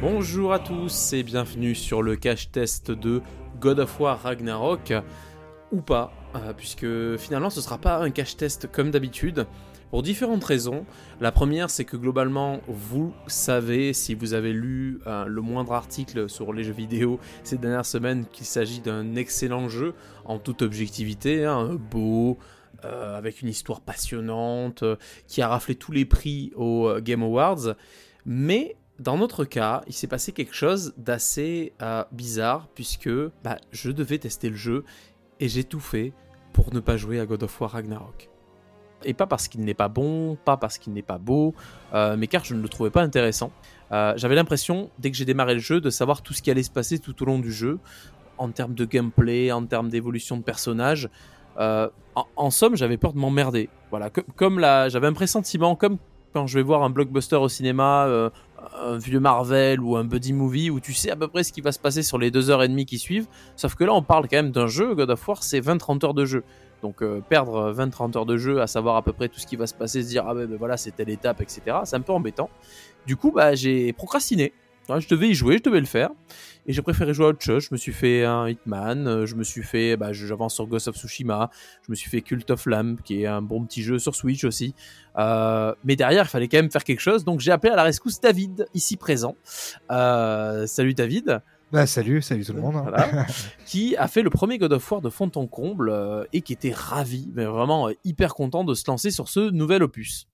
Bonjour à tous et bienvenue sur le cache test de God of War Ragnarok ou pas, euh, puisque finalement ce sera pas un cache test comme d'habitude pour différentes raisons. La première, c'est que globalement, vous savez, si vous avez lu euh, le moindre article sur les jeux vidéo ces dernières semaines, qu'il s'agit d'un excellent jeu en toute objectivité, hein, beau. Euh, avec une histoire passionnante, qui a raflé tous les prix aux Game Awards. Mais dans notre cas, il s'est passé quelque chose d'assez euh, bizarre puisque bah, je devais tester le jeu et j'ai tout fait pour ne pas jouer à God of War Ragnarok. Et pas parce qu'il n'est pas bon, pas parce qu'il n'est pas beau, euh, mais car je ne le trouvais pas intéressant. Euh, j'avais l'impression, dès que j'ai démarré le jeu, de savoir tout ce qui allait se passer tout au long du jeu, en termes de gameplay, en termes d'évolution de personnages. En, somme, j'avais peur de m'emmerder. Voilà, comme j'avais un pressentiment, comme quand je vais voir un blockbuster au cinéma, un vieux Marvel ou un buddy movie où tu sais à peu près ce qui va se passer sur les deux heures et demie qui suivent. Sauf que là, on parle quand même d'un jeu. God of War, c'est 20-30 heures de jeu. Donc euh, perdre 20-30 heures de jeu à savoir à peu près tout ce qui va se passer, se dire ah ben, ben voilà c'est telle étape, etc. C'est un peu embêtant. Du coup, bah j'ai procrastiné. Je devais y jouer, je devais le faire. Et j'ai préféré jouer à autre chose. Je me suis fait un Hitman, euh, je me suis fait, bah, j'avance sur Ghost of Tsushima, je me suis fait Cult of Lamb, qui est un bon petit jeu sur Switch aussi. Euh, mais derrière, il fallait quand même faire quelque chose, donc j'ai appelé à la rescousse David, ici présent. Euh, salut David. Bah salut, salut tout le monde. qui a fait le premier God of War de fond en comble et qui était ravi, mais vraiment hyper content de se lancer sur ce nouvel opus.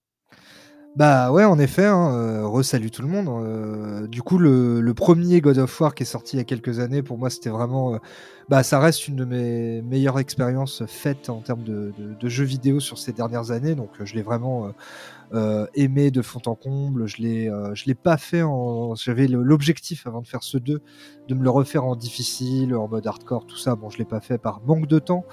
Bah ouais, en effet, hein, euh, re-salut tout le monde. Euh, du coup, le, premier God of War qui est sorti il y a quelques années, pour moi, c'était vraiment... Euh, bah ça reste une de mes meilleures expériences faites en termes de, de jeux vidéo sur ces dernières années, donc je l'ai vraiment aimé de fond en comble. Je l'ai, je l'ai pas fait en. J'avais l'objectif avant de faire ce 2 de me le refaire en difficile, en mode hardcore, tout ça. Bon, je l'ai pas fait par manque de temps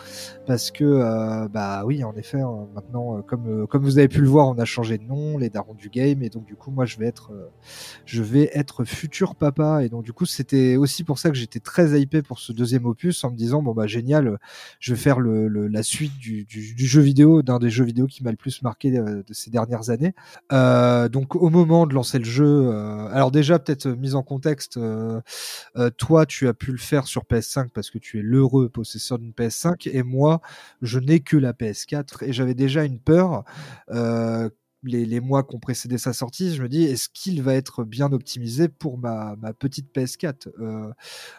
parce que bah oui, en effet, hein, maintenant, comme comme vous avez pu le voir, on a changé de nom, darons du game, et donc du coup, moi, je vais être, je vais être futur papa, et donc du coup, c'était aussi pour ça que j'étais très hypé pour ce deuxième opus, en me disant bon bah génial, je vais faire le, la suite du, du, jeu vidéo, d'un des jeux vidéo qui m'a le plus marqué de, de ces dernières années. Euh, donc au moment de lancer le jeu, euh, alors déjà peut-être euh, mise en contexte, toi tu as pu le faire sur PS5 parce que tu es l'heureux possesseur d'une PS5 et moi je n'ai que la PS4 et j'avais déjà une peur les, mois qui ont précédé sa sortie, je me dis est-ce qu'il va être bien optimisé pour ma, petite PS4 euh,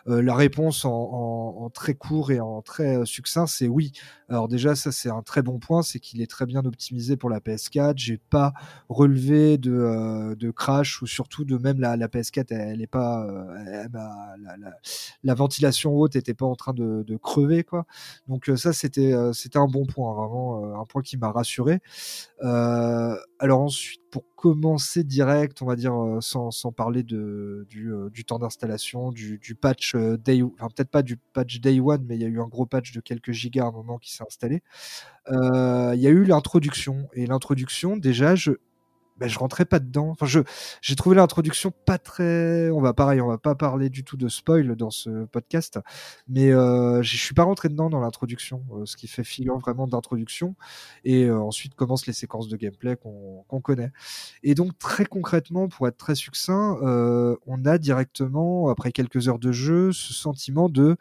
euh, La réponse en, très court et en très euh, succinct, c'est oui. Alors déjà, ça c'est un très bon point, c'est qu'il est très bien optimisé pour la PS4. J'ai pas relevé de, crash ou surtout de même la, PS4, elle, est pas, la, ventilation haute était pas en train de, crever quoi. Donc ça c'était c'était un bon point, vraiment un point qui m'a rassuré. Alors ensuite, pour commencer direct, on va dire euh, sans, parler de, du, euh, temps d'installation, du, patch euh, day, enfin peut-être pas du patch day one, mais il y a eu un gros patch de quelques gigas à un moment qui s'est installé. Il y a eu l'introduction et l'introduction, déjà, je, ben, je rentrais pas dedans. Enfin, j'ai trouvé l'introduction pas très. On va pareil, on va pas parler du tout de spoil dans ce podcast, mais euh, je suis pas rentré dedans dans l'introduction, euh, ce qui fait figure vraiment d'introduction. Et euh, ensuite commencent les séquences de gameplay qu'on, qu'on connaît. Et donc très concrètement, pour être très succinct, euh, on a directement après quelques heures de jeu ce sentiment de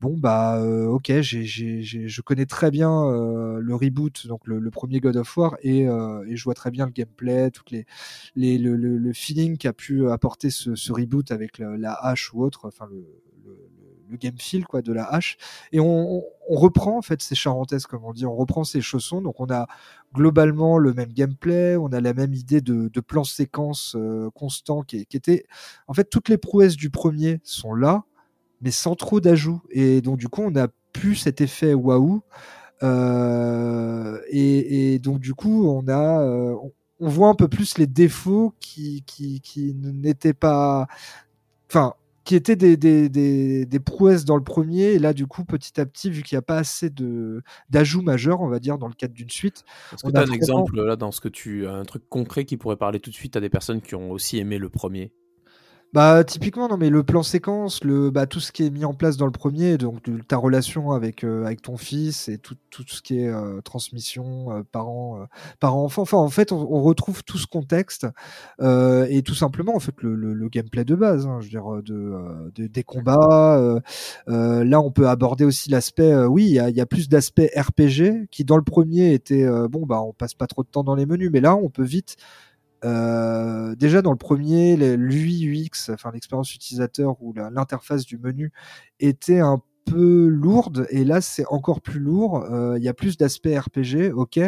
bon bah euh, ok, j'ai, j'ai, je connais très bien euh, le reboot, donc le, premier God of War, et, euh, et, je vois très bien le gameplay, toutes les, les le, le, feeling qu'a pu apporter ce, ce reboot avec la, hache ou autre, enfin le, le game feel quoi de la hache. Et on, on, reprend en fait ces charentaises comme on dit on reprend ces chaussons. Donc on a globalement le même gameplay on a la même idée de, de plan séquence constant qui, qui, était en fait toutes les prouesses du premier sont là mais sans trop d'ajouts. Et donc, du coup, on a plus cet effet waouh. Euh, et, donc, du coup, on a. Euh, on, voit un peu plus les défauts qui, qui, qui n'étaient pas. Enfin, qui étaient des, des, des, des, prouesses dans le premier. Et là, du coup, petit à petit, vu qu'il n'y a pas assez de d'ajouts majeurs, on va dire, dans le cadre d'une suite. Est-ce que tu as un exemple là dans ce que tu. un truc concret qui pourrait parler tout de suite à des personnes qui ont aussi aimé le premier? Bah typiquement non mais le plan séquence, le bah tout ce qui est mis en place dans le premier, donc ta relation avec euh, avec ton fils et tout, tout ce qui est euh, transmission euh, parent parent enfant. Enfin en fait on, retrouve tout ce contexte et tout simplement en fait le, le, gameplay de base, hein, je veux dire de, de des combats. là on peut aborder aussi l'aspect oui il y a, y a, plus d'aspect RPG qui dans le premier était bon bah on passe pas trop de temps dans les menus mais là on peut vite euh, déjà dans le premier, l'UI UX, enfin l'expérience utilisateur ou l'interface du menu était un peu lourde et là c'est encore plus lourd. Euh, il y a plus d'aspects RPG, ok,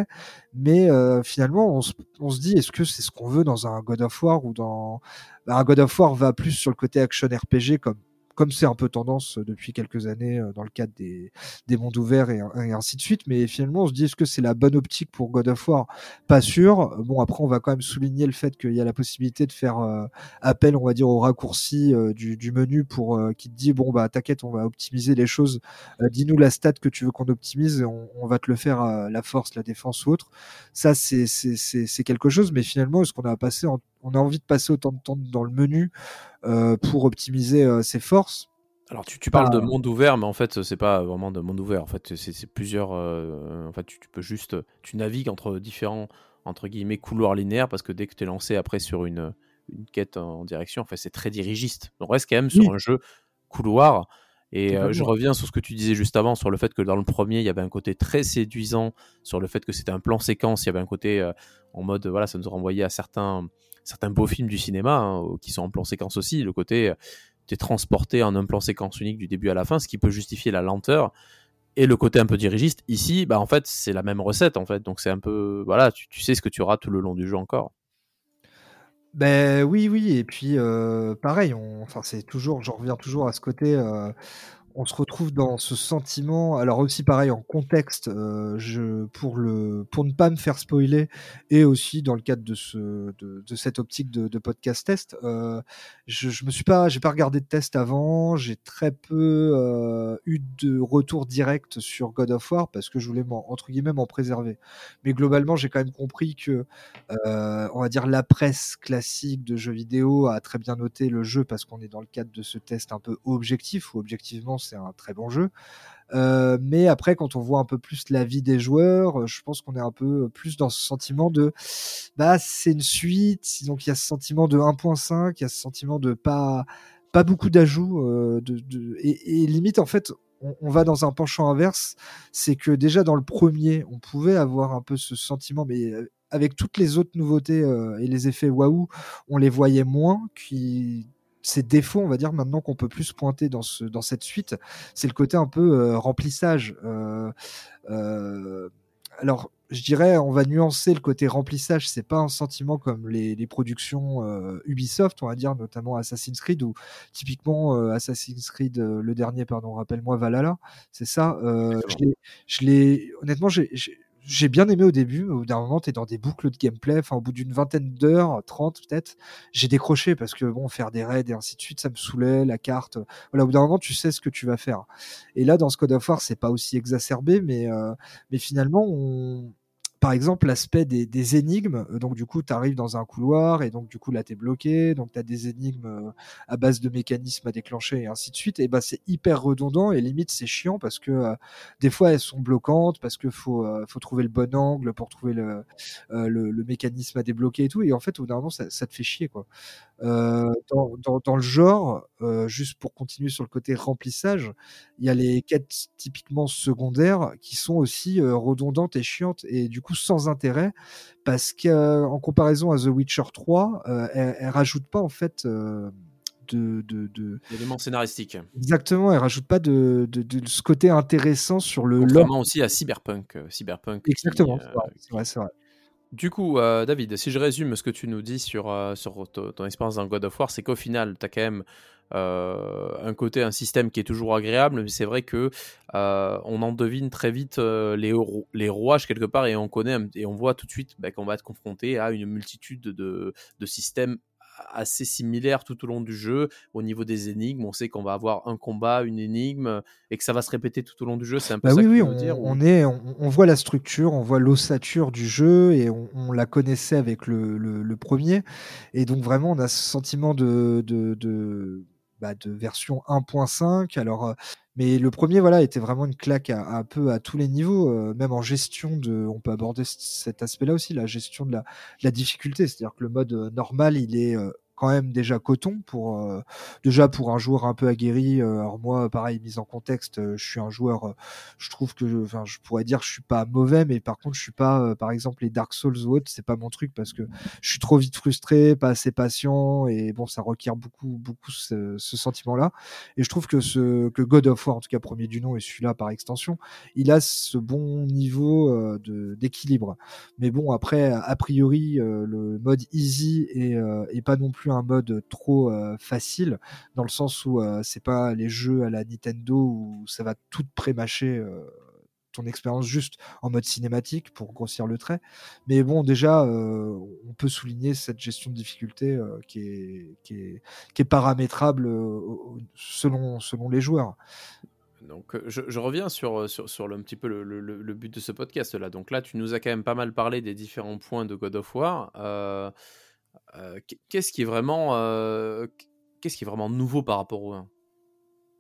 mais euh, finalement on se, on se dit est-ce que c'est ce qu'on veut dans un God of War ou dans bah, un God of War va plus sur le côté action RPG comme comme c'est un peu tendance euh, depuis quelques années euh, dans le cadre des, des mondes ouverts et, ainsi de suite. Mais finalement, on se dit est-ce que c'est la bonne optique pour God of War? Pas sûr. Bon, après, on va quand même souligner le fait qu'il y a la possibilité de faire euh, appel, on va dire, au raccourci du, du, menu pour qui te dit bon bah t'inquiète, on va optimiser les choses. Dis-nous la stat que tu veux qu'on optimise et on, on, va te le faire à la force, la défense ou autre. Ça, c'est c'est quelque chose. Mais finalement, est-ce qu'on a passé en on a envie de passer autant de temps dans le menu euh, pour optimiser euh, ses forces. Alors tu, parles de monde ouvert, mais en fait c'est pas vraiment de monde ouvert. En fait c'est plusieurs. Euh, en fait tu, peux juste tu navigues entre différents entre guillemets couloirs linéaires parce que dès que tu es lancé après sur une, une quête en, direction, en fait c'est très dirigiste. On reste quand même sur un jeu couloir. Et je reviens sur ce que tu disais juste avant, sur le fait que dans le premier, il y avait un côté très séduisant, sur le fait que c'était un plan séquence, il y avait un côté en mode, voilà, ça nous renvoyait à certains, certains beaux films du cinéma hein, qui sont en plan séquence aussi. Le côté, euh, tu es transporté en un plan séquence unique du début à la fin, ce qui peut justifier la lenteur. Et le côté un peu dirigiste, ici, bah en fait, c'est la même recette en fait. Donc c'est un peu, voilà, tu, sais ce que tu auras tout le long du jeu encore. Ben oui, oui, et puis euh, pareil, on, enfin c'est toujours, j'en reviens toujours à ce côté. Euh, on se retrouve dans ce sentiment. Alors aussi pareil en contexte, euh, je, pour le pour ne pas me faire spoiler et aussi dans le cadre de ce de, cette optique de, podcast test, euh, je, je me suis pas j'ai pas regardé de test avant. J'ai très peu euh, eu de retour direct sur God of War parce que je voulais entre guillemets m'en préserver. Mais globalement j'ai quand même compris que on va dire la presse classique de jeux vidéo a très bien noté le jeu parce qu'on est dans le cadre de ce test un peu objectif ou objectivement c'est un très bon jeu. Euh, mais après, quand on voit un peu plus la vie des joueurs, euh, je pense qu'on est un peu plus dans ce sentiment de, bah, c'est une suite. Donc il y a ce sentiment de 1.5, il y a ce sentiment de pas, pas beaucoup d'ajouts, euh, de, et, limite en fait, on, va dans un penchant inverse. C'est que déjà dans le premier, on pouvait avoir un peu ce sentiment, mais avec toutes les autres nouveautés et les effets waouh, on les voyait moins. Qui ces défauts, on va dire, maintenant qu'on peut plus pointer dans, ce, dans cette suite, c'est le côté un peu euh, remplissage. Euh, euh, alors, je dirais, on va nuancer le côté remplissage. C'est pas un sentiment comme les, les productions Ubisoft, on va dire, notamment Assassin's Creed, ou typiquement Assassin's Creed, le dernier, pardon, rappelle-moi Valhalla, c'est ça. je l'ai, honnêtement, j'ai j'ai bien aimé au début, mais au bout d'un moment, tu es dans des boucles de gameplay. Enfin, au bout d'une vingtaine d'heures, 30 peut-être, j'ai décroché parce que bon, faire des raids et ainsi de suite, ça me saoulait, la carte. Voilà, au bout d'un moment, tu sais ce que tu vas faire. Et là, dans ce Code of War, c'est pas aussi exacerbé, mais, euh, mais finalement, on, par exemple, l'aspect des, énigmes. Euh, donc, du coup, tu arrives dans un couloir et donc, du coup, là, tu es bloqué. Donc, tu as des énigmes euh, à base de mécanismes à déclencher et ainsi de suite. Et bah, c'est hyper redondant et limite, c'est chiant parce que euh, des fois, elles sont bloquantes parce qu'il faut, faut trouver le bon angle pour trouver le, le, mécanisme à débloquer et tout. Et en fait, au bout d'un moment, ça, te fait chier, quoi. Euh, dans, dans, dans, le genre, euh, juste pour continuer sur le côté remplissage, il y a les quêtes typiquement secondaires qui sont aussi euh, redondantes et chiantes et du coup sans intérêt parce qu'en comparaison à The Witcher 3, elle, elle, rajoute pas en fait de, de, de... d'éléments scénaristiques. Exactement, elle rajoute pas de, de, de, ce côté intéressant sur le Contrairement aussi à Cyberpunk. Cyberpunk Exactement, c'est vrai, c'est vrai. Du coup, euh, David, si je résume ce que tu nous dis sur, euh, sur ton, expérience dans God of War, c'est qu'au final, tu as quand même euh, un côté, un système qui est toujours agréable, mais c'est vrai que on en devine très vite les, rouages quelque part et on connaît et on voit tout de suite bah, qu'on va être confronté à une multitude de, de systèmes assez similaire tout au long du jeu. Au niveau des énigmes, on sait qu'on va avoir un combat, une énigme, et que ça va se répéter tout au long du jeu. C'est un peu bah ça oui, que oui, on, dire. on est, on, on voit la structure, on voit l'ossature du jeu et on, on la connaissait avec le, le, le premier. Et donc vraiment, on a ce sentiment de, de, de, bah, de version 1.5. Alors, euh, mais le premier, voilà, était vraiment une claque à, peu à tous les niveaux, euh, même en gestion de. On peut aborder cet aspect-là aussi, la gestion de la, de la difficulté. C'est-à-dire que le mode euh, normal, il est euh, quand même déjà coton pour euh, déjà pour un joueur un peu aguerri. euh, alors moi, pareil, mise en contexte, euh, je suis un joueur. euh, je trouve que, enfin, je pourrais dire, je suis pas mauvais, mais par contre, je suis pas, euh, par exemple, les Dark Souls ou autres, c'est pas mon truc parce que je suis trop vite frustré, pas assez patient, et bon, ça requiert beaucoup, beaucoup ce, ce sentiment-là. Et je trouve que ce que God of War, en tout cas premier du nom, et celui-là par extension, il a ce bon niveau euh, de d'équilibre. Mais bon, après, a priori, le mode easy est, est pas non plus un mode trop euh, facile, dans le sens où euh, c'est pas les jeux à la Nintendo où ça va tout pré-mâcher. euh, ton expérience juste en mode cinématique pour grossir le trait. Mais bon, déjà, euh, on peut souligner cette gestion de difficulté euh, qui, est, qui, est, qui est paramétrable euh, selon, selon les joueurs. Donc, euh, je, reviens sur, euh, sur, sur le, un petit peu le, le- le- le but de ce podcast-là. Donc là, tu nous as quand même pas mal parlé des différents points de God of War. Euh, qu'est-ce qui est vraiment, euh, qu'est-ce qui est vraiment nouveau par rapport au 1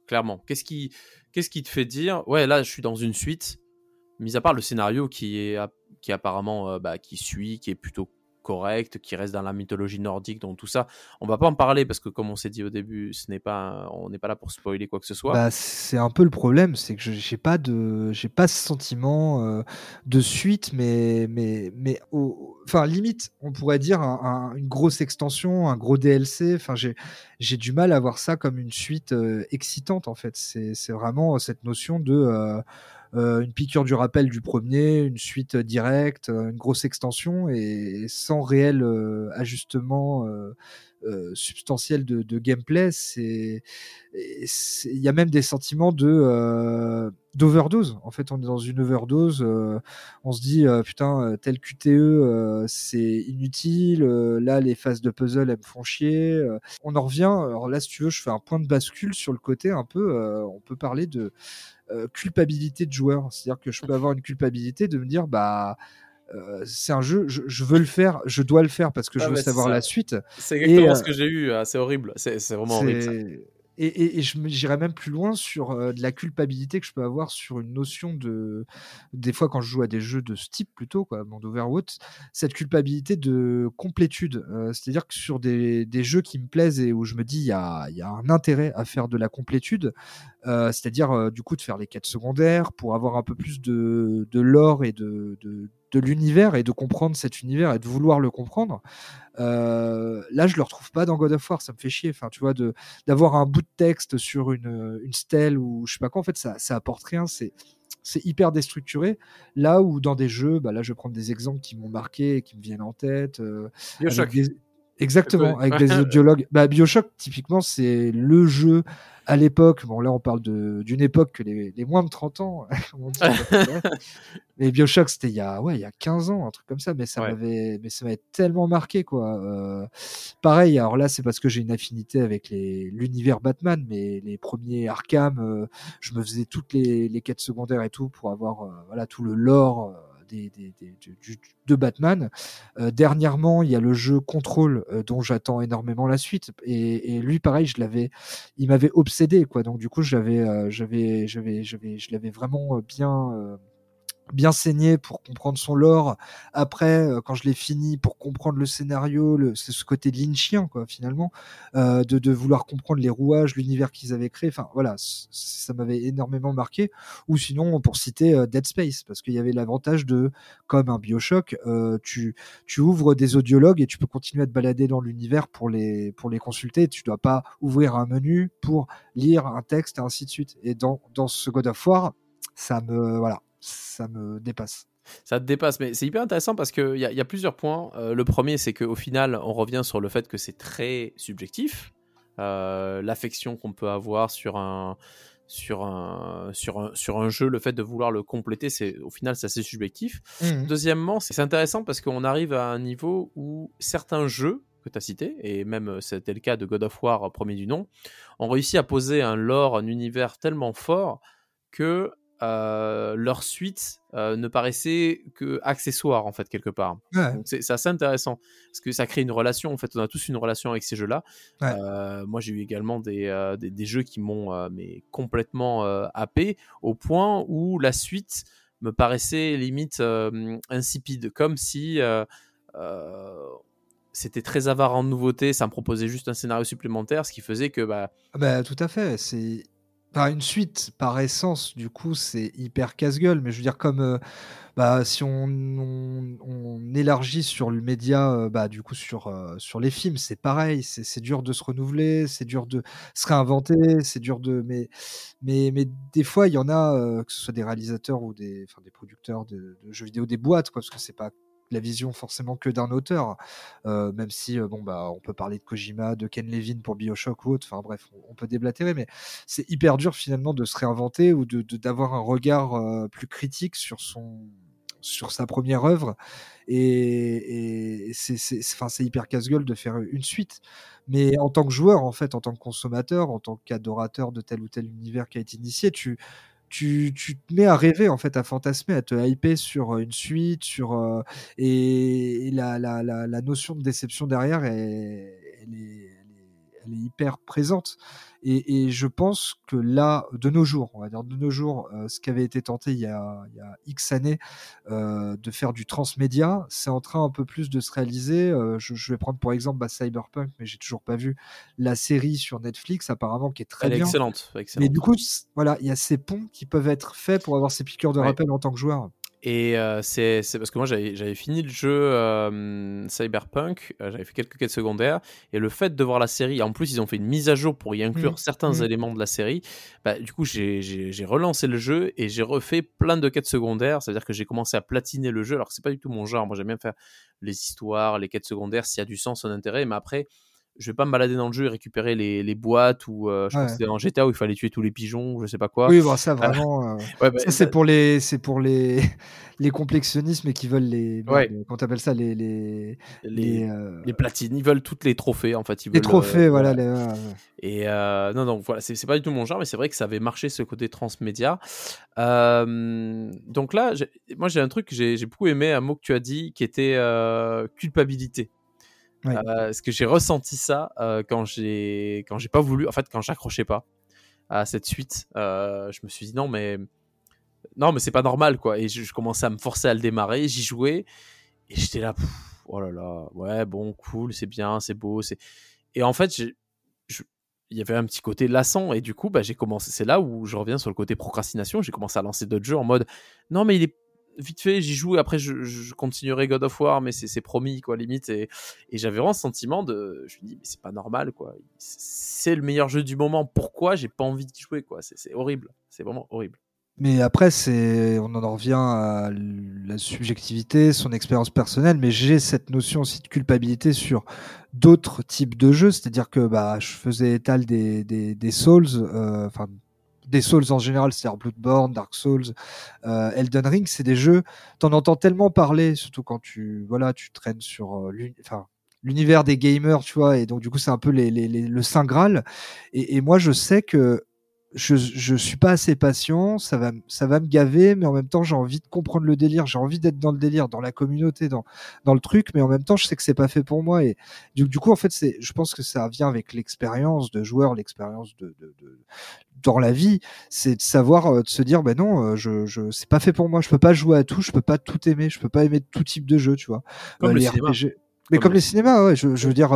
Clairement, qu'est-ce qui, qu'est-ce qui te fait dire, ouais, là, je suis dans une suite, mis à part le scénario qui est, qui apparemment, euh, bah, qui suit, qui est plutôt correct, qui reste dans la mythologie nordique, donc tout ça, on va pas en parler parce que comme on s'est dit au début, ce n'est pas, on n'est pas là pour spoiler quoi que ce soit. Bah, c'est un peu le problème, c'est que j'ai pas de, j'ai pas ce sentiment euh, de suite, mais, mais, mais, enfin limite, on pourrait dire un- un- une grosse extension, un gros DLC. Enfin, j'ai, j'ai du mal à voir ça comme une suite euh, excitante en fait. C'est, vraiment cette notion de euh, euh, une piqûre du rappel du premier, une suite directe, euh, une grosse extension et, sans réel euh, ajustement euh, euh, substantiel de, de gameplay. Il y a même des sentiments de euh, d'overdose. En fait, on est dans une overdose. euh, on se dit putain, tel QTE, c'est inutile. là, les phases de puzzle, elles me font chier. on en revient. Alors là, si tu veux, je fais un point de bascule sur le côté un peu. on peut parler de culpabilité de joueur. C'est-à-dire que je peux avoir une culpabilité de me dire bah euh, c'est un jeu, je, je veux le faire, je dois le faire parce que Ah, je veux mais c'est savoir ça. la suite. C'est exactement Et, ce que j'ai eu, ah, c'est horrible, c'est vraiment horrible. ça. Et, et, et j'irais même plus loin sur euh, de la culpabilité que je peux avoir sur une notion de. Des fois, quand je joue à des jeux de ce type, plutôt, quoi, monde Overwatch, cette culpabilité de complétude. Euh, C'est-à-dire que sur des, des jeux qui me plaisent et où je me dis il y a, il y a un intérêt à faire de la complétude, euh, c'est-à-dire euh, du coup de faire les quêtes secondaires pour avoir un peu plus de, de lore et de, de, de l'univers et de comprendre cet univers et de vouloir le comprendre. Euh, là, je le retrouve pas dans God of War, ça me fait chier. Enfin, tu vois, d'avoir un bout de texte sur une, une stèle ou je sais pas quoi, en fait, ça, ça apporte rien. C'est c'est hyper déstructuré. Là où dans des jeux, bah là, je vais prendre des exemples qui m'ont marqué et qui me viennent en tête. euh, Bioshock. avec des- Exactement, avec des audiologues. Bah, Bioshock, typiquement, c'est le jeu à l'époque. Bon, là, on parle d'une époque que les, les moins de 30 ans, on dit, mais Bioshock, c'était il y a, ouais, il y a 15 ans, un truc comme ça, mais ça Ouais. m'avait, mais ça m'avait tellement marqué, quoi. Euh, pareil, alors là, c'est parce que j'ai une affinité avec l'univers Batman, mais les premiers Arkham, euh, je me faisais toutes les, les quêtes secondaires et tout pour avoir, euh, voilà, tout le lore. De Batman. Euh, dernièrement, il y a le jeu Control euh, dont j'attends énormément la suite. Et, lui, pareil, je l'avais, il m'avait obsédé, quoi. Donc du coup, j'avais, euh, j'avais, j'avais, je l'avais vraiment bien. Bien saigné pour comprendre son lore. Après, euh, quand je l'ai fini, pour comprendre le scénario, c'est ce côté lynchien, quoi, finalement, euh, de, vouloir comprendre les rouages, l'univers qu'ils avaient créé. Enfin, voilà, ça m'avait énormément marqué. Ou sinon, pour citer euh, Dead Space, parce qu'il y avait l'avantage de, comme un Bioshock, tu, tu ouvres des audiologues et tu peux continuer à te balader dans l'univers pour les, pour les consulter. Tu dois pas ouvrir un menu pour lire un texte et ainsi de suite. Et dans, dans ce God of War, ça me, voilà, ça me dépasse. Ça te dépasse, mais c'est hyper intéressant parce qu'il y, a- y a plusieurs points. Euh, le premier, c'est qu'au final, on revient sur le fait que c'est très subjectif. Euh, L'affection qu'on peut avoir sur un, sur, un, sur, un, sur un jeu, le fait de vouloir le compléter, c'est au final, c'est assez subjectif. Mhm. Deuxièmement, c'est intéressant parce qu'on arrive à un niveau où certains jeux que tu as cités, et même c'était le cas de God of War premier du nom, ont réussi à poser un lore, un univers tellement fort que euh, leur suite euh, ne paraissait que accessoire en fait quelque part. C'est assez intéressant parce que ça crée une relation. En fait, on a tous une relation avec ces jeux-là. Euh, moi, j'ai eu également des, des, jeux qui m'ont mais complètement happé au point où la suite me paraissait limite insipide, comme si c'était très avare en nouveautés, ça me proposait juste un scénario supplémentaire, ce qui faisait que bah, ah bah tout à fait, c'est une suite, par essence, du coup, c'est hyper casse-gueule. Mais je veux dire, comme euh, bah, si on, on, élargit sur le média, euh, bah, du coup, sur, euh, sur les films, c'est pareil. C'est dur de se renouveler, c'est dur de se réinventer, c'est dur de. Mais, mais, mais des fois, il y en a, que ce soit des réalisateurs ou des, enfin, des producteurs de, de, jeux vidéo, des boîtes, quoi, parce que c'est pas la vision forcément que d'un auteur, euh, même si euh, bon bah on peut parler de Kojima, de Ken Levine pour Bioshock ou autre. Enfin bref, on, peut déblatérer, mais c'est hyper dur finalement de se réinventer ou de d'avoir un regard euh, plus critique sur son sur sa première œuvre et, et c'est enfin c'est hyper casse-gueule de faire une suite mais en tant que joueur en fait en tant que consommateur en tant qu'adorateur de tel ou tel univers qui a été initié tu tu, te mets à rêver, en fait, à fantasmer, à te hyper sur euh, une suite, sur euh, et, la, la, la, notion de déception derrière, elle est, elle est hyper présente. Et, je pense que là, de nos jours, on va dire de nos jours, euh, ce qui avait été tenté il y a, il y a X années euh, de faire du transmédia, c'est en train un peu plus de se réaliser. Euh, je, vais prendre pour exemple bah, Cyberpunk, mais j'ai toujours pas vu la série sur Netflix, apparemment, qui est très Elle bien. excellente, excellente. Mais du coup, voilà, il y a ces ponts qui peuvent être faits pour avoir ces piqûres de rappel en tant que joueur. Et euh, c'est parce que moi j'avais fini le jeu euh, Cyberpunk, euh, j'avais fait quelques quêtes secondaires, et le fait de voir la série, en plus ils ont fait une mise à jour pour y inclure mmh. certains mmh. éléments de la série, bah, du coup j'ai relancé le jeu et j'ai refait plein de quêtes secondaires, c'est-à-dire que j'ai commencé à platiner le jeu, alors que c'est pas du tout mon genre, moi j'aime bien faire les histoires, les quêtes secondaires, s'il y a du sens, un intérêt, mais après je vais pas me balader dans le jeu et récupérer les, les boîtes ou euh, je pense que c'était en GTA où il fallait tuer tous les pigeons, je sais pas quoi. Oui, bon, ça vraiment. Euh, bah, ça c'est pour les c'est pour les les complexionnistes qui veulent les quand t'appelles ça les les les, euh, les, platines, ils veulent toutes les trophées en fait. Ils les trophées, voilà. Et non non voilà, c'est pas du tout mon genre, mais c'est vrai que ça avait marché ce côté transmédia. donc là, moi j'ai un truc que j'ai beaucoup aimé, un mot que tu as dit qui était culpabilité. Euh, parce que j'ai ressenti ça euh, quand j'ai quand j'ai pas voulu, en fait quand j'accrochais pas à cette suite, euh, je me suis dit non mais non mais c'est pas normal quoi. Et je, commençais à me forcer à le démarrer, j'y jouais et j'étais là oh là là ouais bon cool c'est bien c'est beau c'est et en fait il y avait un petit côté lassant et du coup bah, j'ai commencé c'est là où je reviens sur le côté procrastination j'ai commencé à lancer d'autres jeux en mode non mais il est vite fait, j'y joue et après je, continuerai God of War, mais c'est promis, quoi, limite. Et, j'avais vraiment ce sentiment de. Je me dis, mais c'est pas normal, quoi. C'est le meilleur jeu du moment. Pourquoi j'ai pas envie d'y jouer, quoi? C'est horrible. C'est vraiment horrible. Mais après, on en revient à la subjectivité, son expérience personnelle, mais j'ai cette notion aussi de culpabilité sur d'autres types de jeux, c'est-à-dire que bah, je faisais étal des Souls, euh, enfin des Souls en général, c'est-à-dire Bloodborne, Dark Souls, euh, Elden Ring, c'est des jeux, t'en entends tellement parler, surtout quand tu, voilà, tu traînes sur euh, l'univers des gamers, tu vois, et donc du coup c'est un peu les, les, le saint graal. Et, moi je sais que je, je suis pas assez patient, ça va, ça va me gaver, mais en même temps j'ai envie de comprendre le délire, j'ai envie d'être dans le délire, dans la communauté, dans, dans le truc, mais en même temps je sais que c'est pas fait pour moi. Et du, du coup en fait c'est, je pense que ça vient avec l'expérience de joueur, l'expérience de, de, de, dans la vie, c'est de savoir euh, de se dire ben non, euh, je, je c'est pas fait pour moi, je peux pas jouer à tout, je peux pas tout aimer, je peux pas aimer tout type de jeu, tu vois. Comme euh, les RPG. Mais comme, les cinémas, ouais, je, je veux dire,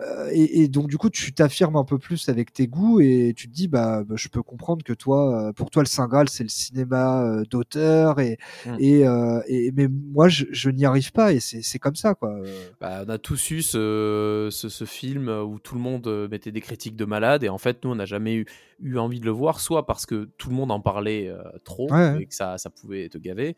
euh, euh, et, donc du coup, tu t'affirmes un peu plus avec tes goûts et tu te dis, bah, bah je peux comprendre que toi, euh, pour toi, le Saint Graal, c'est le cinéma euh, d'auteur et, mmh. et, et, mais moi, je, je n'y arrive pas et c'est comme ça, quoi. Bah, on a tous eu ce, ce, ce, film où tout le monde mettait des critiques de malade et en fait, nous, on n'a jamais eu, eu envie de le voir, soit parce que tout le monde en parlait trop et que ça, ça pouvait te gaver,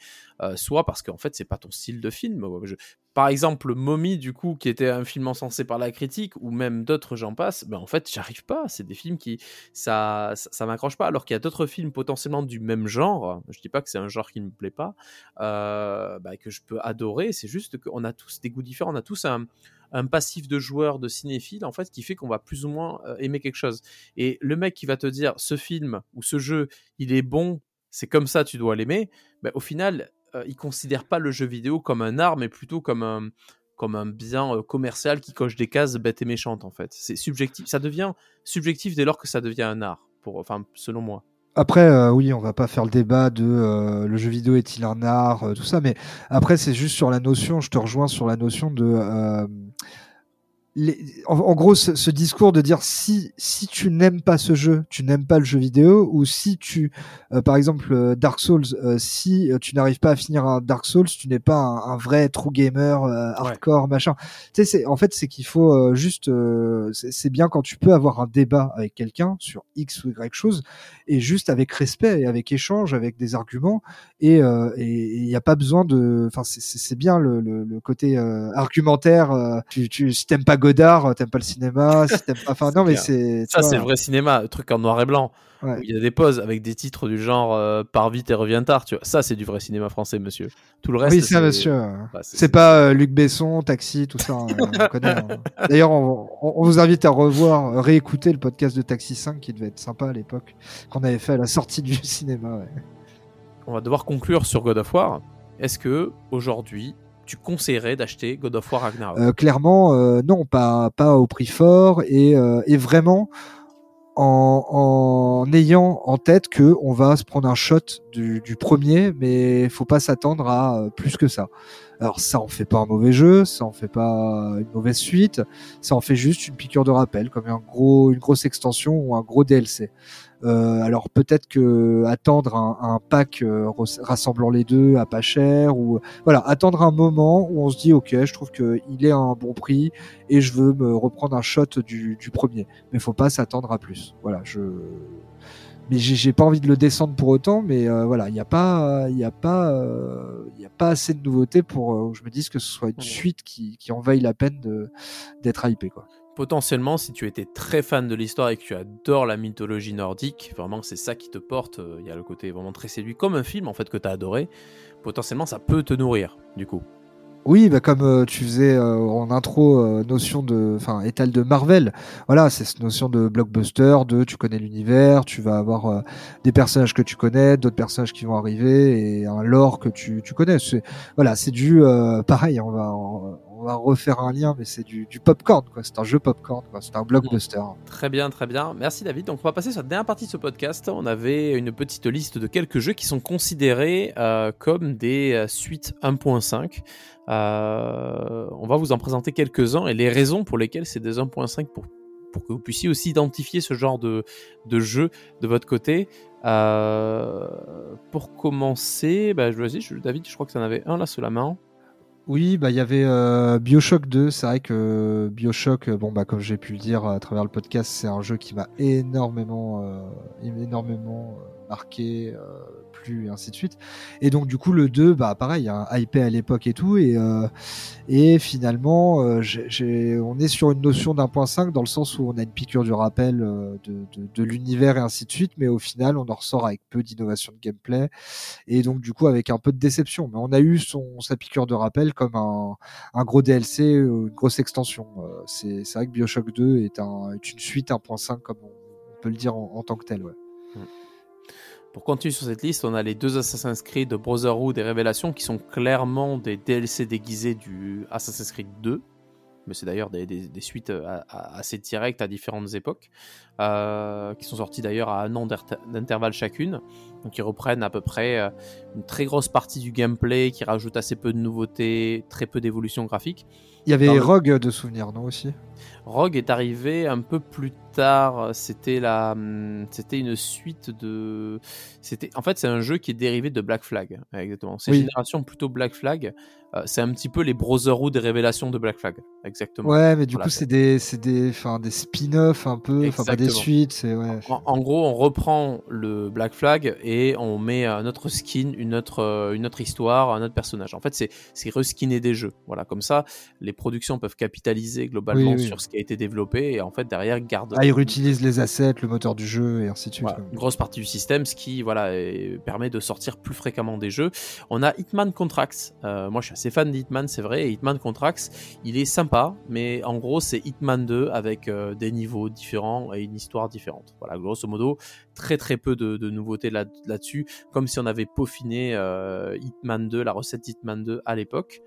soit parce qu'en fait, c'est pas ton style de film. Je, par exemple, Mommy, du coup, qui était un film encensé par la critique, ou même d'autres, j'en passe, ben en fait, j'arrive pas. C'est des films qui, ça, ça, m'accroche pas. Alors qu'il y a d'autres films potentiellement du même genre. Je dis pas que c'est un genre qui ne me plaît pas, euh, bah, que je peux adorer. C'est juste qu'on a tous des goûts différents. On a tous un, un passif de joueur, de cinéphile, en fait, qui fait qu'on va plus ou moins euh, aimer quelque chose. Et le mec qui va te dire ce film ou ce jeu, il est bon, c'est comme ça, tu dois l'aimer, ben, au final, euh, il considère pas le jeu vidéo comme un art, mais plutôt comme un, comme un bien euh, commercial qui coche des cases bêtes et méchantes, en fait. C'est subjectif. Ça devient subjectif dès lors que ça devient un art, pour, enfin, selon moi. Après, euh, oui, on va pas faire le débat de euh, le jeu vidéo est-il un art, euh, tout ça, mais après, c'est juste sur la notion, je te rejoins sur la notion de en, gros, ce, discours de dire si si tu n'aimes pas ce jeu, tu n'aimes pas le jeu vidéo, ou si tu, euh, par exemple, euh, Dark Souls, euh, si tu n'arrives pas à finir un Dark Souls, tu n'es pas un, vrai true gamer hardcore machin. Tu sais, c'est en fait c'est qu'il faut juste, c'est bien quand tu peux avoir un débat avec quelqu'un sur X ou Y chose, et juste avec respect et avec échange, avec des arguments, et il n'y a pas besoin de, enfin c'est bien le, le, le côté argumentaire. tu, tu si t'aimes pas Godard, euh, t'aimes pas le cinéma, si t'aimes pas. Enfin, non, mais c'est. Ça, c'est le vrai cinéma, le truc en noir et blanc. il y a des pauses avec des titres du genre euh, Par vite et reviens tard, tu vois. Ça, c'est du vrai cinéma français, monsieur. Tout le reste. Oui, ça, monsieur. Bah, c'est pas euh, Luc Besson, Taxi, tout ça. Hein, on. Hein. D'ailleurs, on, vous invite à revoir, réécouter le podcast de Taxi 5 qui devait être sympa à l'époque, qu'on avait fait à la sortie du cinéma. On va devoir conclure sur God of War. Est-ce que aujourd'hui, tu conseillerais d'acheter God of War Ragnarok? Euh, Clairement, euh, non, pas, pas au prix fort et, euh, et vraiment en, en, ayant en tête que on va se prendre un shot du, du premier, mais faut pas s'attendre à plus que ça. Alors ça en fait pas un mauvais jeu, ça en fait pas une mauvaise suite, ça en fait juste une piqûre de rappel, comme un gros, une grosse extension ou un gros DLC. Euh, alors peut-être que attendre un, un pack euh, rassemblant les deux à pas cher ou voilà attendre un moment où on se dit ok je trouve que il est à un bon prix et je veux me reprendre un shot du, du premier. Mais faut pas s'attendre à plus. Voilà je mais j'ai pas envie de le descendre pour autant mais euh, voilà il n'y a pas il y a pas il y a pas assez de nouveautés pour que je me dise que ce soit une suite qui, qui en vaille la peine d'être hypé quoi potentiellement, si tu étais très fan de l'histoire et que tu adores la mythologie nordique, vraiment c'est ça qui te porte, euh, il y a le côté vraiment très séduit, comme un film en fait que tu as adoré, potentiellement ça peut te nourrir du coup. Oui, bah comme euh, tu faisais euh, en intro notion de, enfin étal de Marvel. Voilà, c'est cette notion de blockbuster, de tu connais l'univers, tu vas avoir des personnages que tu connais, d'autres personnages qui vont arriver et un lore que tu, tu connais. Voilà, c'est du pareil. On va on va refaire un lien, mais c'est du, popcorn, quoi. C'est un jeu popcorn, quoi. C'est un blockbuster. Très bien, très bien. Merci David. Donc on va passer sur la dernière partie de ce podcast. On avait une petite liste de quelques jeux qui sont considérés euh, comme des euh, suites 1.5. Euh, on va vous en présenter quelques-uns et les raisons pour lesquelles c'est des 1.5 pour pour que vous puissiez aussi identifier ce genre de, de jeu de votre côté. pour commencer, bah, je vas David, je crois que tu en avais un là sous la main. Oui, bah il y avait euh, Bioshock 2. C'est vrai que Bioshock, euh, bon bah comme j'ai pu le dire à travers le podcast, c'est un jeu qui m'a énormément, euh, énormément marqué, et ainsi de suite. Et donc du coup le 2, bah pareil, un hypé à l'époque et tout, et euh, et finalement euh, on est sur une notion d'un point 5 dans le sens où on a une piqûre du rappel euh, de, de, l'univers et ainsi de suite, mais au final on en ressort avec peu d'innovation de gameplay et donc du coup avec un peu de déception. Mais on a eu son sa piqûre de rappel comme un, un gros DLC, ou une grosse extension. c'est, vrai que Bioshock 2 est, un, est une suite 1.5 comme on, peut le dire en, en tant que tel. Ouais. Mm. Pour continuer sur cette liste, on a les deux Assassin's Creed Brotherhood et Révélation qui sont clairement des DLC déguisés du Assassin's Creed 2. Mais c'est d'ailleurs des, suites euh, assez directes à différentes époques, euh, qui sont sorties d'ailleurs à un an d'intervalle chacune. Donc ils reprennent à peu près euh, une très grosse partie du gameplay, qui rajoute assez peu de nouveautés, très peu d'évolution graphique. Il y avait Rogue de souvenirs, non aussi? Rogue est arrivé un peu plus tard. C'était la, hum, c'était une suite de, c'était, en fait, c'est un jeu qui est dérivé de Black Flag, exactement. C'est une génération plutôt Black Flag. Euh, c'est un petit peu les Brotherhood des révélations de Black Flag, exactement. Ouais, mais du coup, c'est des, c'est des, des spin-offs un peu, enfin pas des suites, ouais. En, gros, on reprend le Black Flag et on met un autre skin, une autre, une autre histoire, un autre personnage. En fait, c'est, reskinner des jeux. Voilà, comme ça, les productions peuvent capitaliser globalement sur ce qui a été développé et en fait, derrière, garde. Ah, ils réutilisent les assets, le moteur du jeu et ainsi de suite. une grosse partie du système, ce qui voilà, permet de sortir plus fréquemment des jeux. On a Hitman Contracts. Euh, moi, je suis assez fan d'Hitman, c'est vrai. Et Hitman Contracts, il est sympa, mais en gros, c'est Hitman 2 avec euh, des niveaux différents et une histoire différente. Voilà, grosso modo, très très peu de, nouveautés là, dessus comme si on avait peaufiné euh, Hitman 2, la recette Hitman 2 à l'époque.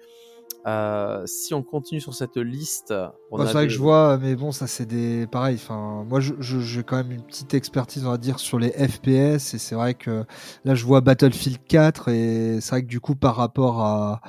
Euh, si on continue sur cette liste, on c'est vrai que je vois, mais bon, ça c'est des pareil. Enfin, moi, j'ai quand même une petite expertise, on va dire, sur les FPS, et c'est vrai que là, je vois Battlefield 4, et c'est vrai que du coup, par rapport à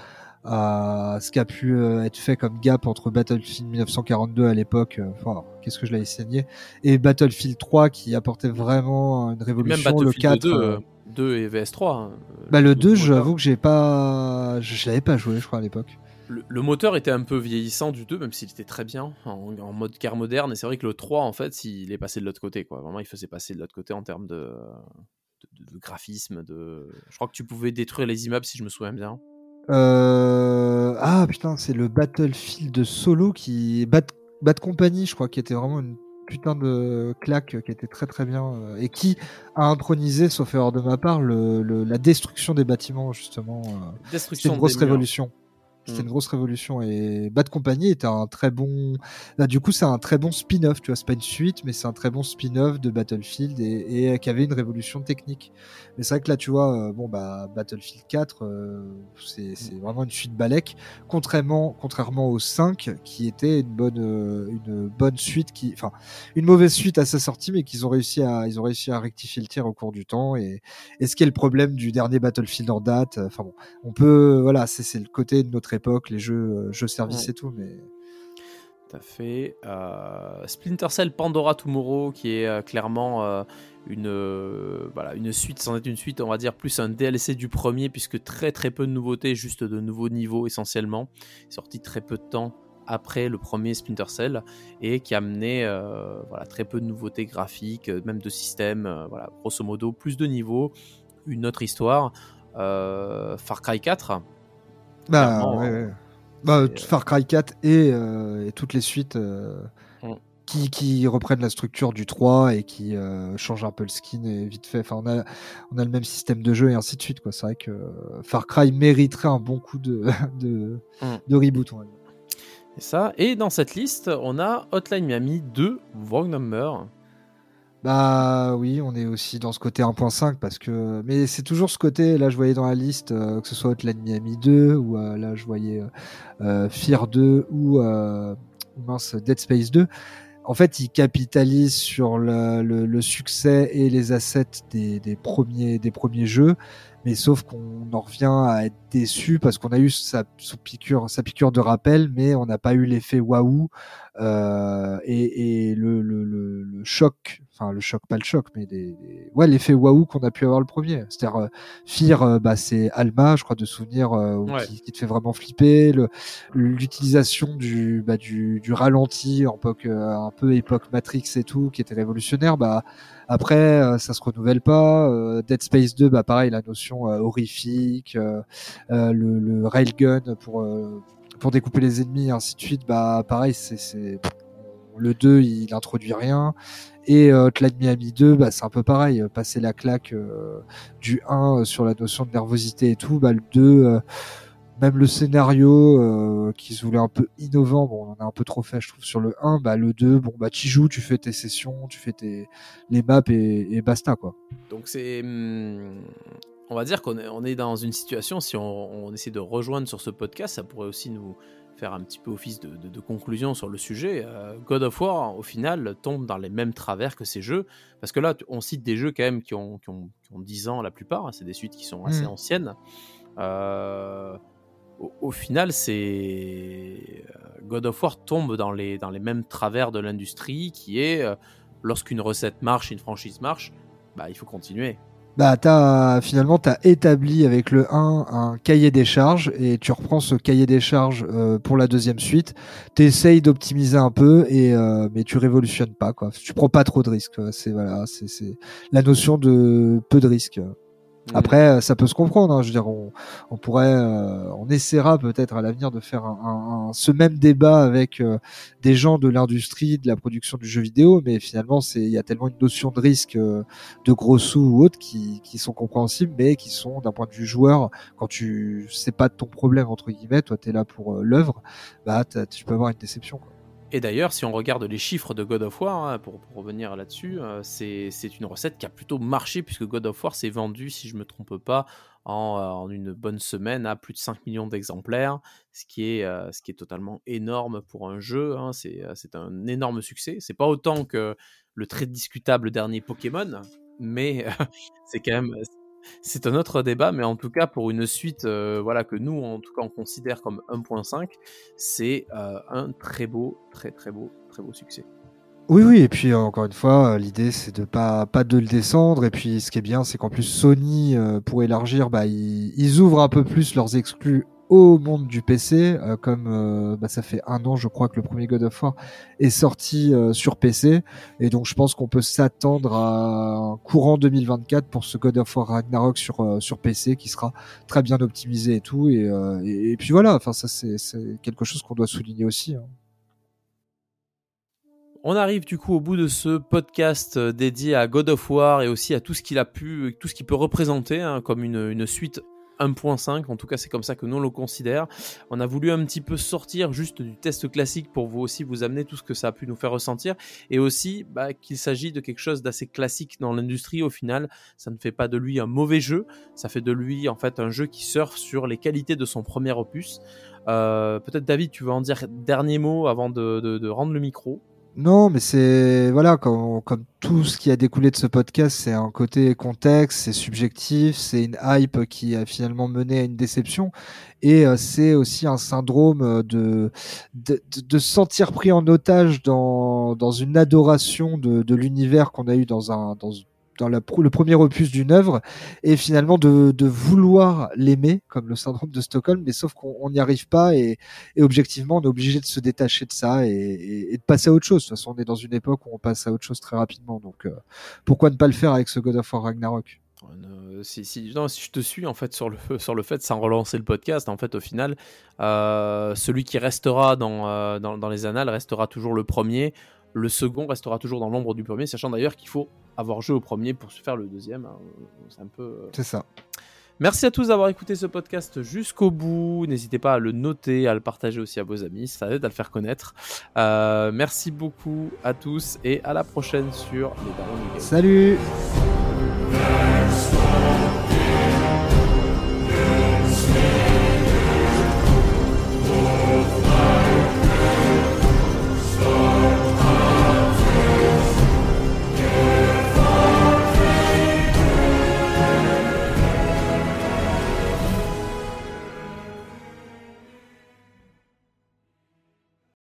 à ce qui a pu euh, être fait comme gap entre Battlefield 1942 à l'époque, euh, enfin, qu'est-ce que je l'avais saigné, et Battlefield 3 qui apportait vraiment une révolution. Même Battlefield le 4, 2, et VS3. Hein, bah le 2, j'avoue que j'ai pas, je l'avais pas joué, je crois à l'époque. Le, moteur était un peu vieillissant du 2, même s'il était très bien en, mode car moderne. Et c'est vrai que le 3, en fait, il est passé de l'autre côté. Quoi. Vraiment, il faisait passer de l'autre côté en termes de, de, graphisme. De... Je crois que tu pouvais détruire les immeubles si je me souviens bien. Euh... Ah putain, c'est le Battlefield solo qui. Bad, Bad Company, je crois, qui était vraiment une putain de claque qui était très très bien euh, et qui a intronisé, sauf erreur de ma part, le, la destruction des bâtiments justement. Euh. Destruction une grosse révolution. C'était une mm. grosse révolution et Bad Company était un très bon. Là, du coup, c'est un très bon spin-off. Tu vois, c'est pas une suite, mais c'est un très bon spin-off de Battlefield et, et qui avait une révolution technique. Mais c'est vrai que là, tu vois, euh, bon bah Battlefield 4, euh, c'est vraiment une suite Balek, contrairement contrairement au 5 qui était une bonne euh, une bonne suite qui, enfin, une mauvaise suite à sa sortie, mais qu'ils ont réussi à ils ont réussi à rectifier le tir au cours du temps et, et ce qui est le problème du dernier Battlefield en date. Enfin bon, on peut voilà, c'est le côté de notre époque, les jeux, euh, jeux service et tout, mais. Tout à fait. Euh, Splinter Cell Pandora Tomorrow, qui est euh, clairement une, voilà, une suite, sans être une suite, on va dire plus un DLC du premier, puisque très très peu de nouveautés, juste de nouveaux niveaux essentiellement. Sorti très peu de temps après le premier Splinter Cell et qui a amené voilà, très peu de nouveautés graphiques, même de système, voilà, grosso modo, plus de niveaux, une autre histoire. Far Cry 4, bah, ouais, bah, euh, Far Cry 4 euh, et, toutes les suites euh, mm. qui, qui, reprennent la structure du 3 et qui changent un peu le skin et vite fait. Enfin, on a, on a le même système de jeu et ainsi de suite. C'est vrai que Far Cry mériterait un bon coup de, de, mm. de reboot. Et ça. Et dans cette liste, on a Hotline Miami 2, Wrong Number. Bah oui, on est aussi dans ce côté 1.5 parce que mais c'est toujours ce côté là je voyais dans la liste euh, que ce soit Hotline Miami 2 ou euh, là je voyais euh, Fear 2 ou mince Dead Space 2. En fait, ils capitalisent sur le, le, succès et les assets des, des, premiers des premiers jeux, mais sauf qu'on en revient à être déçu parce qu'on a eu sa, piqûre sa piqûre de rappel, mais on n'a pas eu l'effet waouh euh, et, et le, le, le, choc, enfin le choc, pas le choc, mais des, ouais l'effet waouh qu'on a pu avoir le premier. C'est-à-dire euh, Fear, euh, bah c'est Alma, je crois de souvenir, euh, qui, qui, te fait vraiment flipper. L'utilisation du, bah, du, du ralenti en époque, un peu époque Matrix et tout, qui était révolutionnaire. Bah après, ça se renouvelle pas. Dead Space 2, bah pareil, la notion horrifique, le, le railgun pour pour découper les ennemis et ainsi de suite, bah pareil, c'est le 2 il introduit rien. Et euh, Miami 2 bah c'est un peu pareil passer la claque euh, du 1 euh, sur la notion de nervosité et tout bah le 2 euh, même le scénario qui se voulait un peu innovant bon on en a un peu trop fait je trouve sur le 1 bah le 2 bon bah tu joues tu fais tes sessions tu fais tes les maps et, basta quoi. Donc c'est hum, on va dire qu'on est, on est dans une situation, si on, essaie de rejoindre sur ce podcast, ça pourrait aussi nous faire un petit peu office de, conclusion sur le sujet. Euh, God of War, au final, tombe dans les mêmes travers que ces jeux, parce que là, on cite des jeux quand même qui ont, qui ont, 10 ans la plupart, hein, c'est des suites qui sont assez mm. anciennes. Euh, au, final, c'est euh, God of War tombe dans les, dans les mêmes travers de l'industrie, qui est lorsqu'une recette marche, une franchise marche, bah, il faut continuer bah as, finalement tu as établi avec le 1 un cahier des charges et tu reprends ce cahier des charges euh, pour la deuxième suite. Tu d'optimiser un peu et euh, mais tu révolutionnes pas quoi. Tu prends pas trop de risques. C'est voilà, c'est la notion de peu de risques. Mm. Après, ça peut se comprendre. Hein. Je veux dire, on, on pourrait, on essaiera peut-être à l'avenir de faire un, un, ce même débat avec des gens de l'industrie de la production du jeu vidéo, mais finalement, c'est il y a tellement une notion de risque, de gros sous ou autres qui, qui sont compréhensibles, mais qui sont d'un point de vue joueur, quand tu sais pas ton problème entre guillemets, toi tu es là pour l'œuvre, bah tu peux avoir une déception. Quoi. Et d'ailleurs, si on regarde les chiffres de God of War, hein, pour, revenir là-dessus, euh, c'est une recette qui a plutôt marché, puisque God of War s'est vendu, si je ne me trompe pas, en, euh, une bonne semaine à plus de 5 millions d'exemplaires, ce, qui est, euh, ce qui est totalement énorme pour un jeu. Hein. c'est un énorme succès. C'est pas autant que le très discutable dernier Pokémon, mais c'est quand même c'est un autre débat, mais en tout cas pour une suite, euh, voilà que nous en tout cas on considère comme 1.5, c'est euh, un très beau, très très beau, très beau succès. Oui, oui, et puis encore une fois, l'idée c'est de pas pas de le descendre. Et puis ce qui est bien, c'est qu'en plus Sony, euh, pour élargir, bah ils, ouvrent un peu plus leurs exclus au monde du PC, euh, comme euh, bah, ça fait un an, je crois que le premier God of War est sorti euh, sur PC, et donc je pense qu'on peut s'attendre à un courant 2024 pour ce God of War Ragnarok sur sur PC qui sera très bien optimisé et tout, et, et, puis voilà, enfin ça c'est quelque chose qu'on doit souligner aussi. Hein. On arrive du coup au bout de ce podcast dédié à God of War et aussi à tout ce qu'il a pu, tout ce qu'il peut représenter hein, comme une, une suite 1.5, en tout cas c'est comme ça que nous on le considère. On a voulu un petit peu sortir juste du test classique pour vous aussi vous amener tout ce que ça a pu nous faire ressentir et aussi bah, qu'il s'agit de quelque chose d'assez classique dans l'industrie au final. Ça ne fait pas de lui un mauvais jeu, ça fait de lui en fait un jeu qui surfe sur les qualités de son premier opus. Euh, peut-être David, tu veux en dire dernier mot avant de rendre le micro? Non, mais c'est voilà, comme, tout ce qui a découlé de ce podcast, c'est un côté contexte, c'est subjectif, c'est une hype qui a finalement mené à une déception, et euh, c'est aussi un syndrome euh, de de, de se sentir pris en otage dans dans une adoration de, de l'univers qu'on a eu dans un dans dans le premier opus d'une œuvre et finalement de, vouloir l'aimer comme le syndrome de Stockholm mais sauf qu'on n'y arrive pas et, objectivement on est obligé de se détacher de ça et, de passer à autre chose. De toute façon on est dans une époque où on passe à autre chose très rapidement. Donc euh, pourquoi ne pas le faire avec ce God of War Ragnarok? Euh, si, je te suis en fait sur le, sur le fait sans relancer le podcast, en fait au final, euh, celui qui restera dans, dans les annales restera toujours le premier. Le second restera toujours dans l'ombre du premier, sachant d'ailleurs qu'il faut avoir joué au premier pour se faire le deuxième. Hein. C'est un peu. Euh, C'est ça. Merci à tous d'avoir écouté ce podcast jusqu'au bout. N'hésitez pas à le noter, à le partager aussi à vos amis, ça aide à le faire connaître. Euh, merci beaucoup à tous et à la prochaine sur les Darons Salut